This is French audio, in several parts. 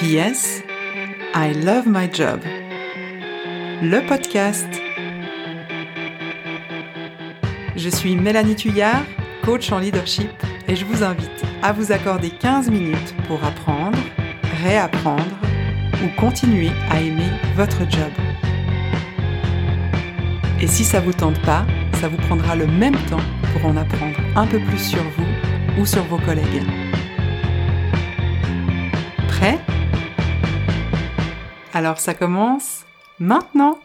P.S. I love my job. Le podcast. Je suis Mélanie Tuyard, coach en leadership, et je vous invite à vous accorder 15 minutes pour apprendre, réapprendre ou continuer à aimer votre job. Et si ça vous tente pas, ça vous prendra le même temps pour en apprendre un peu plus sur vous ou sur vos collègues. Alors ça commence maintenant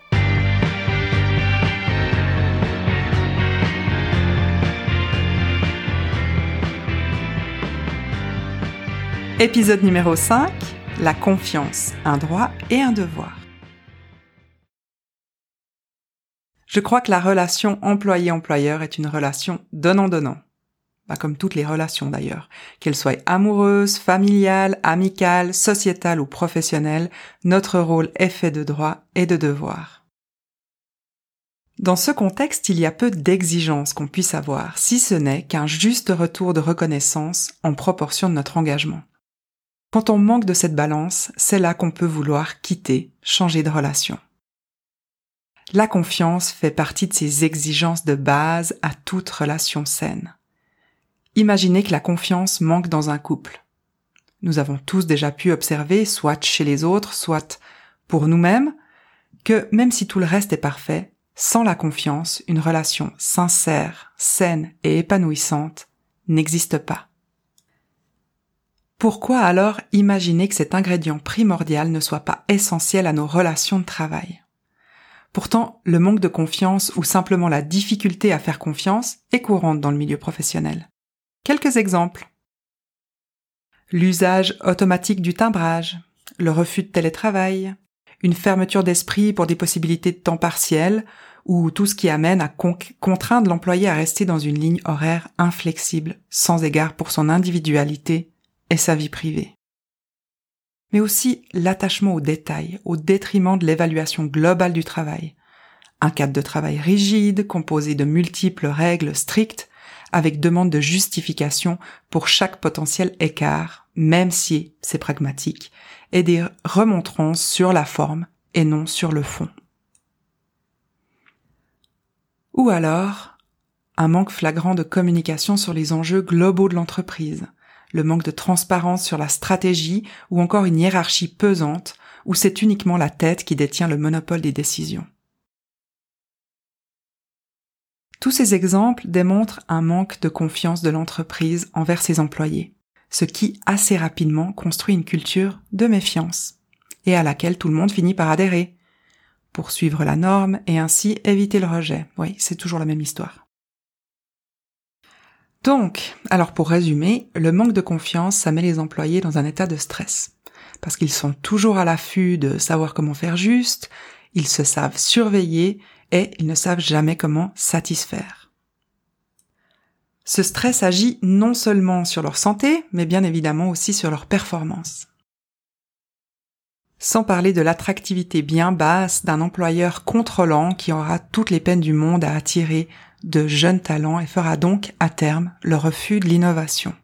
Épisode numéro 5, la confiance, un droit et un devoir. Je crois que la relation employé-employeur est une relation donnant-donnant. Bah, comme toutes les relations d'ailleurs. Qu'elles soient amoureuses, familiales, amicales, sociétales ou professionnelles, notre rôle est fait de droits et de devoirs. Dans ce contexte, il y a peu d'exigences qu'on puisse avoir, si ce n'est qu'un juste retour de reconnaissance en proportion de notre engagement. Quand on manque de cette balance, c'est là qu'on peut vouloir quitter, changer de relation. La confiance fait partie de ces exigences de base à toute relation saine. Imaginez que la confiance manque dans un couple. Nous avons tous déjà pu observer, soit chez les autres, soit pour nous-mêmes, que même si tout le reste est parfait, sans la confiance, une relation sincère, saine et épanouissante n'existe pas. Pourquoi alors imaginer que cet ingrédient primordial ne soit pas essentiel à nos relations de travail? Pourtant, le manque de confiance ou simplement la difficulté à faire confiance est courante dans le milieu professionnel. Quelques exemples. L'usage automatique du timbrage, le refus de télétravail, une fermeture d'esprit pour des possibilités de temps partiel, ou tout ce qui amène à contraindre l'employé à rester dans une ligne horaire inflexible, sans égard pour son individualité et sa vie privée. Mais aussi l'attachement aux détails, au détriment de l'évaluation globale du travail. Un cadre de travail rigide, composé de multiples règles strictes, avec demande de justification pour chaque potentiel écart, même si c'est pragmatique, et des remontrances sur la forme et non sur le fond. Ou alors, un manque flagrant de communication sur les enjeux globaux de l'entreprise, le manque de transparence sur la stratégie ou encore une hiérarchie pesante où c'est uniquement la tête qui détient le monopole des décisions. Tous ces exemples démontrent un manque de confiance de l'entreprise envers ses employés, ce qui assez rapidement construit une culture de méfiance, et à laquelle tout le monde finit par adhérer, pour suivre la norme et ainsi éviter le rejet. Oui, c'est toujours la même histoire. Donc, alors pour résumer, le manque de confiance, ça met les employés dans un état de stress. Parce qu'ils sont toujours à l'affût de savoir comment faire juste, ils se savent surveiller et ils ne savent jamais comment satisfaire. Ce stress agit non seulement sur leur santé, mais bien évidemment aussi sur leur performance. Sans parler de l'attractivité bien basse d'un employeur contrôlant qui aura toutes les peines du monde à attirer de jeunes talents et fera donc à terme le refus de l'innovation.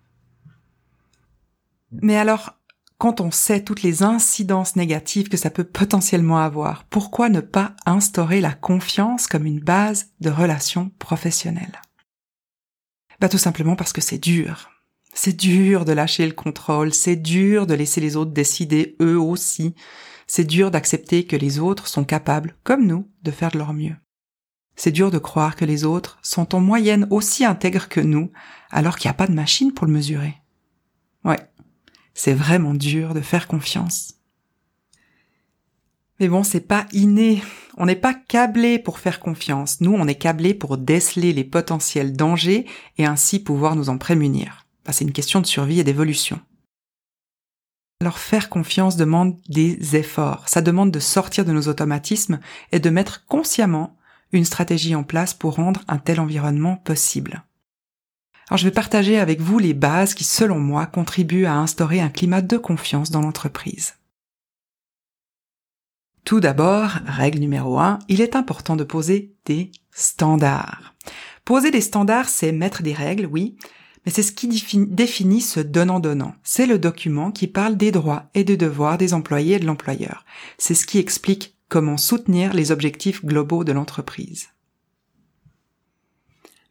Mais alors, quand on sait toutes les incidences négatives que ça peut potentiellement avoir, pourquoi ne pas instaurer la confiance comme une base de relations professionnelles? Bah tout simplement parce que c'est dur. C'est dur de lâcher le contrôle, c'est dur de laisser les autres décider eux aussi, c'est dur d'accepter que les autres sont capables, comme nous, de faire de leur mieux. C'est dur de croire que les autres sont en moyenne aussi intègres que nous, alors qu'il n'y a pas de machine pour le mesurer. Ouais, c'est vraiment dur de faire confiance. Mais bon, c'est pas inné. On n'est pas câblé pour faire confiance. Nous, on est câblé pour déceler les potentiels dangers et ainsi pouvoir nous en prémunir. c'est une question de survie et d'évolution. Alors faire confiance demande des efforts. Ça demande de sortir de nos automatismes et de mettre consciemment une stratégie en place pour rendre un tel environnement possible. Alors je vais partager avec vous les bases qui, selon moi, contribuent à instaurer un climat de confiance dans l'entreprise. Tout d'abord, règle numéro un, il est important de poser des standards. Poser des standards, c'est mettre des règles, oui, Mais c'est ce qui définit ce donnant-donnant. C'est le document qui parle des droits et des devoirs des employés et de l'employeur. C'est ce qui explique comment soutenir les objectifs globaux de l'entreprise.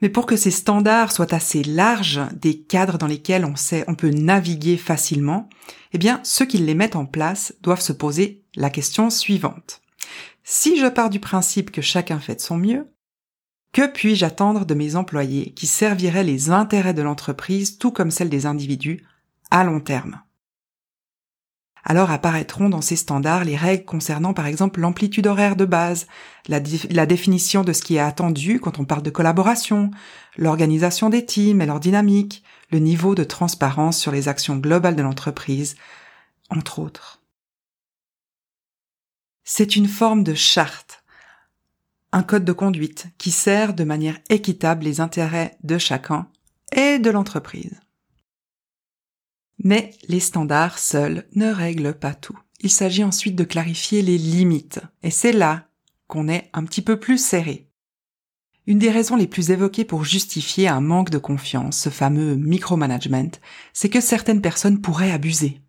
Mais pour que ces standards soient assez larges, des cadres dans lesquels on sait, on peut naviguer facilement, eh bien, ceux qui les mettent en place doivent se poser la question suivante. Si je pars du principe que chacun fait de son mieux, que puis-je attendre de mes employés qui serviraient les intérêts de l'entreprise tout comme celles des individus à long terme? Alors apparaîtront dans ces standards les règles concernant par exemple l'amplitude horaire de base, la, définition de ce qui est attendu quand on parle de collaboration, l'organisation des teams et leur dynamique, le niveau de transparence sur les actions globales de l'entreprise, entre autres. C'est une forme de charte, un code de conduite qui sert de manière équitable les intérêts de chacun et de l'entreprise. Mais les standards seuls ne règlent pas tout. Il s'agit ensuite de clarifier les limites, et c'est là qu'on est un petit peu plus serré. Une des raisons les plus évoquées pour justifier un manque de confiance, ce fameux micromanagement, c'est que certaines personnes pourraient abuser.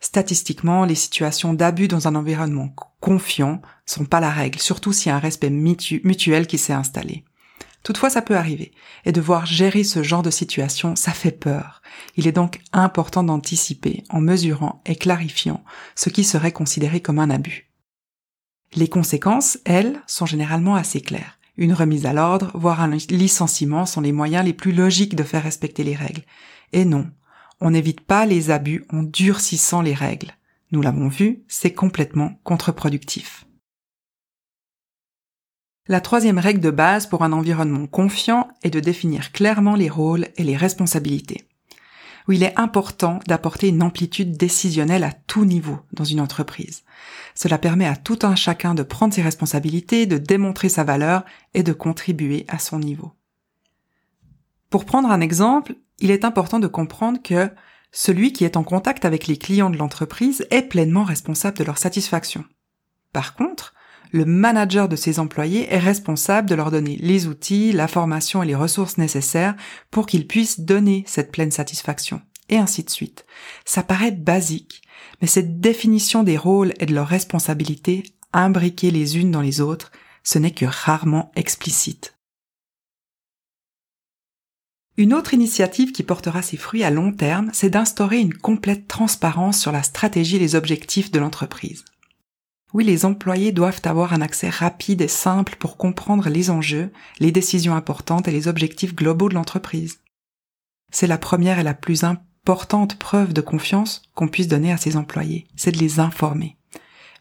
Statistiquement, les situations d'abus dans un environnement confiant sont pas la règle, surtout s'il y a un respect mutuel qui s'est installé. Toutefois, ça peut arriver. Et devoir gérer ce genre de situation, ça fait peur. Il est donc important d'anticiper en mesurant et clarifiant ce qui serait considéré comme un abus. Les conséquences, elles, sont généralement assez claires. Une remise à l'ordre, voire un licenciement sont les moyens les plus logiques de faire respecter les règles. Et non, on n'évite pas les abus en durcissant les règles. Nous l'avons vu, c'est complètement contre-productif. La troisième règle de base pour un environnement confiant est de définir clairement les rôles et les responsabilités. Il est important d'apporter une amplitude décisionnelle à tout niveau dans une entreprise. Cela permet à tout un chacun de prendre ses responsabilités, de démontrer sa valeur et de contribuer à son niveau. Pour prendre un exemple, il est important de comprendre que celui qui est en contact avec les clients de l'entreprise est pleinement responsable de leur satisfaction. Par contre, le manager de ses employés est responsable de leur donner les outils, la formation et les ressources nécessaires pour qu'ils puissent donner cette pleine satisfaction. Et ainsi de suite. Ça paraît basique, mais cette définition des rôles et de leurs responsabilités, imbriquées les unes dans les autres, ce n'est que rarement explicite. Une autre initiative qui portera ses fruits à long terme, c'est d'instaurer une complète transparence sur la stratégie et les objectifs de l'entreprise. Oui, les employés doivent avoir un accès rapide et simple pour comprendre les enjeux, les décisions importantes et les objectifs globaux de l'entreprise. C'est la première et la plus importante preuve de confiance qu'on puisse donner à ses employés, c'est de les informer.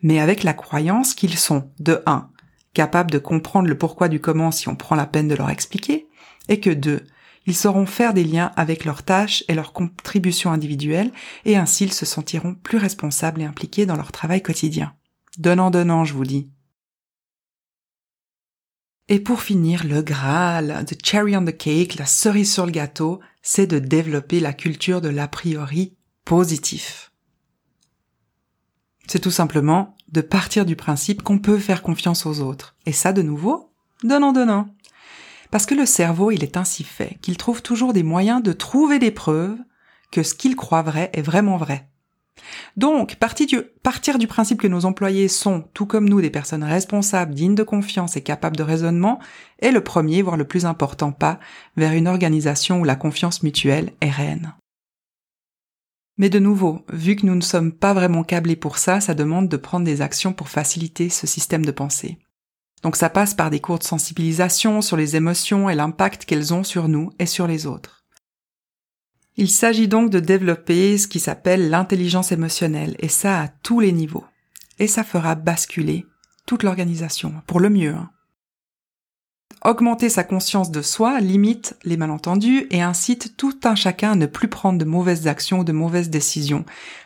Mais avec la croyance qu'ils sont, de 1, capables de comprendre le pourquoi du comment si on prend la peine de leur expliquer, et que 2, ils sauront faire des liens avec leurs tâches et leurs contributions individuelles, et ainsi ils se sentiront plus responsables et impliqués dans leur travail quotidien. Donnant, donnant, je vous dis. Et pour finir, le Graal, the cherry on the cake, la cerise sur le gâteau, c'est de développer la culture de l'a priori positif. C'est tout simplement de partir du principe qu'on peut faire confiance aux autres. Et ça, de nouveau, donnant, donnant. Parce que le cerveau, il est ainsi fait qu'il trouve toujours des moyens de trouver des preuves que ce qu'il croit vrai est vraiment vrai. Donc, partir du, principe que nos employés sont, tout comme nous, des personnes responsables, dignes de confiance et capables de raisonnement, est le premier, voire le plus important pas vers une organisation où la confiance mutuelle est reine. Mais de nouveau, vu que nous ne sommes pas vraiment câblés pour ça, ça demande de prendre des actions pour faciliter ce système de pensée. Donc ça passe par des cours de sensibilisation sur les émotions et l'impact qu'elles ont sur nous et sur les autres. Il s'agit donc de développer ce qui s'appelle l'intelligence émotionnelle, et ça à tous les niveaux. Et ça fera basculer toute l'organisation, pour le mieux. Hein. Augmenter sa conscience de soi limite les malentendus et incite tout un chacun à ne plus prendre de mauvaises actions ou de mauvaises décisions.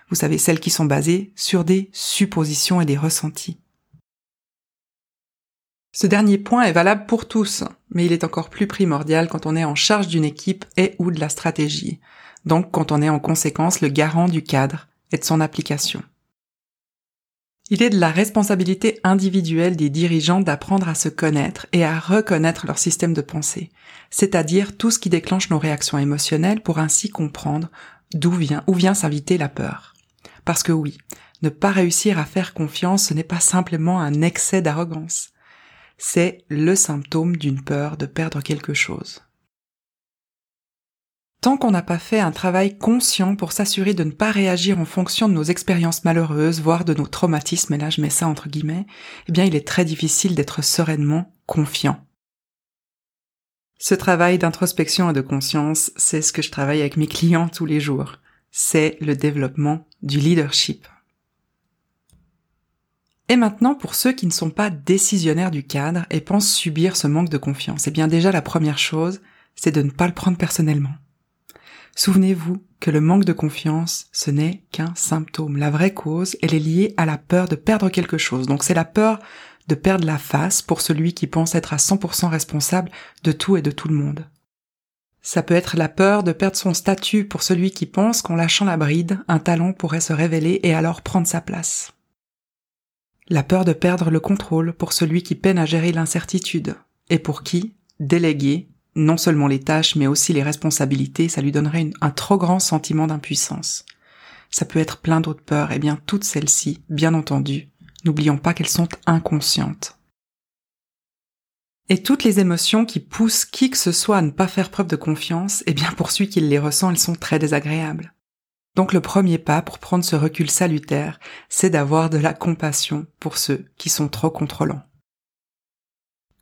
Vous savez, celles qui sont basées sur des suppositions et des ressentis. Ce dernier point est valable pour tous, mais il est encore plus primordial quand on est en charge d'une équipe et ou de la stratégie donc quand on est en conséquence le garant du cadre et de son application. Il est de la responsabilité individuelle des dirigeants d'apprendre à se connaître et à reconnaître leur système de pensée, c'est-à-dire tout ce qui déclenche nos réactions émotionnelles pour ainsi comprendre d'où vient, où vient s'inviter la peur. Parce que oui, ne pas réussir à faire confiance, ce n'est pas simplement un excès d'arrogance. C'est le symptôme d'une peur de perdre quelque chose. Tant qu'on n'a pas fait un travail conscient pour s'assurer de ne pas réagir en fonction de nos expériences malheureuses, voire de nos traumatismes, et là je mets ça entre guillemets, eh bien il est très difficile d'être sereinement confiant. Ce travail d'introspection et de conscience, c'est ce que je travaille avec mes clients tous les jours. C'est le développement du leadership. Et maintenant, pour ceux qui ne sont pas décisionnaires du cadre et pensent subir ce manque de confiance, eh bien déjà la première chose, c'est de ne pas le prendre personnellement. Souvenez-vous que le manque de confiance, ce n'est qu'un symptôme. La vraie cause, elle est liée à la peur de perdre quelque chose. Donc c'est la peur de perdre la face pour celui qui pense être à 100% responsable de tout et de tout le monde. Ça peut être la peur de perdre son statut pour celui qui pense qu'en lâchant la bride, un talent pourrait se révéler et alors prendre sa place. La peur de perdre le contrôle pour celui qui peine à gérer l'incertitude et pour qui? Déléguer non seulement les tâches, mais aussi les responsabilités, ça lui donnerait un trop grand sentiment d'impuissance. Ça peut être plein d'autres peurs, et bien toutes celles-ci, bien entendu, n'oublions pas qu'elles sont inconscientes. Et toutes les émotions qui poussent qui que ce soit à ne pas faire preuve de confiance, eh bien pour celui qui les ressent, elles sont très désagréables. Donc le premier pas pour prendre ce recul salutaire, c'est d'avoir de la compassion pour ceux qui sont trop contrôlants.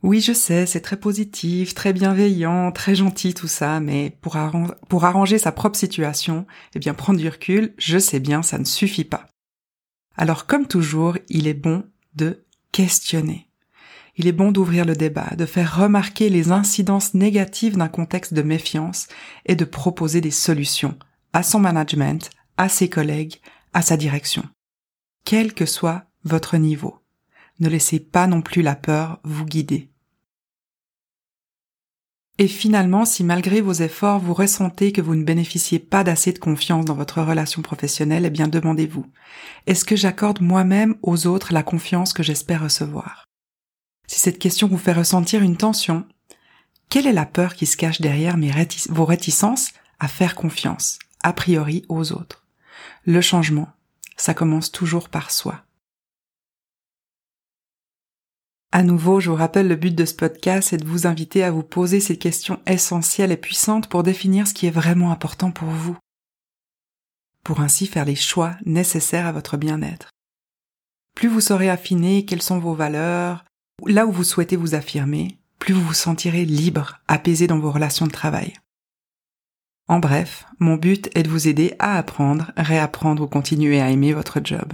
Oui, je sais, c'est très positif, très bienveillant, très gentil tout ça, mais pour, arranger sa propre situation, eh bien prendre du recul, je sais bien, ça ne suffit pas. Alors comme toujours, il est bon de questionner. Il est bon d'ouvrir le débat, de faire remarquer les incidences négatives d'un contexte de méfiance et de proposer des solutions à son management, à ses collègues, à sa direction. Quel que soit votre niveau. Ne laissez pas non plus la peur vous guider. Et finalement, si malgré vos efforts, vous ressentez que vous ne bénéficiez pas d'assez de confiance dans votre relation professionnelle, eh bien demandez-vous, est-ce que j'accorde moi-même aux autres la confiance que j'espère recevoir? Si cette question vous fait ressentir une tension, quelle est la peur qui se cache derrière vos réticences à faire confiance, a priori, aux autres? Le changement, ça commence toujours par soi. À nouveau, je vous rappelle le but de ce podcast, c'est de vous inviter à vous poser ces questions essentielles et puissantes pour définir ce qui est vraiment important pour vous. Pour ainsi faire les choix nécessaires à votre bien-être. Plus vous saurez affiner quelles sont vos valeurs, là où vous souhaitez vous affirmer, plus vous vous sentirez libre, apaisé dans vos relations de travail. En bref, mon but est de vous aider à apprendre, réapprendre ou continuer à aimer votre job.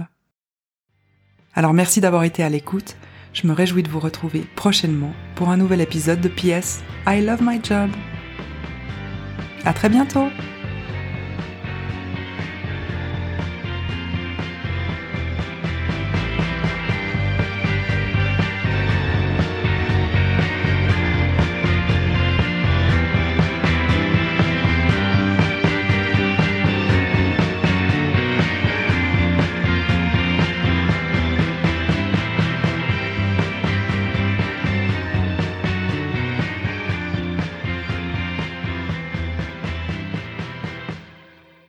Alors merci d'avoir été à l'écoute. Je me réjouis de vous retrouver prochainement pour un nouvel épisode de PS I Love My Job. À très bientôt!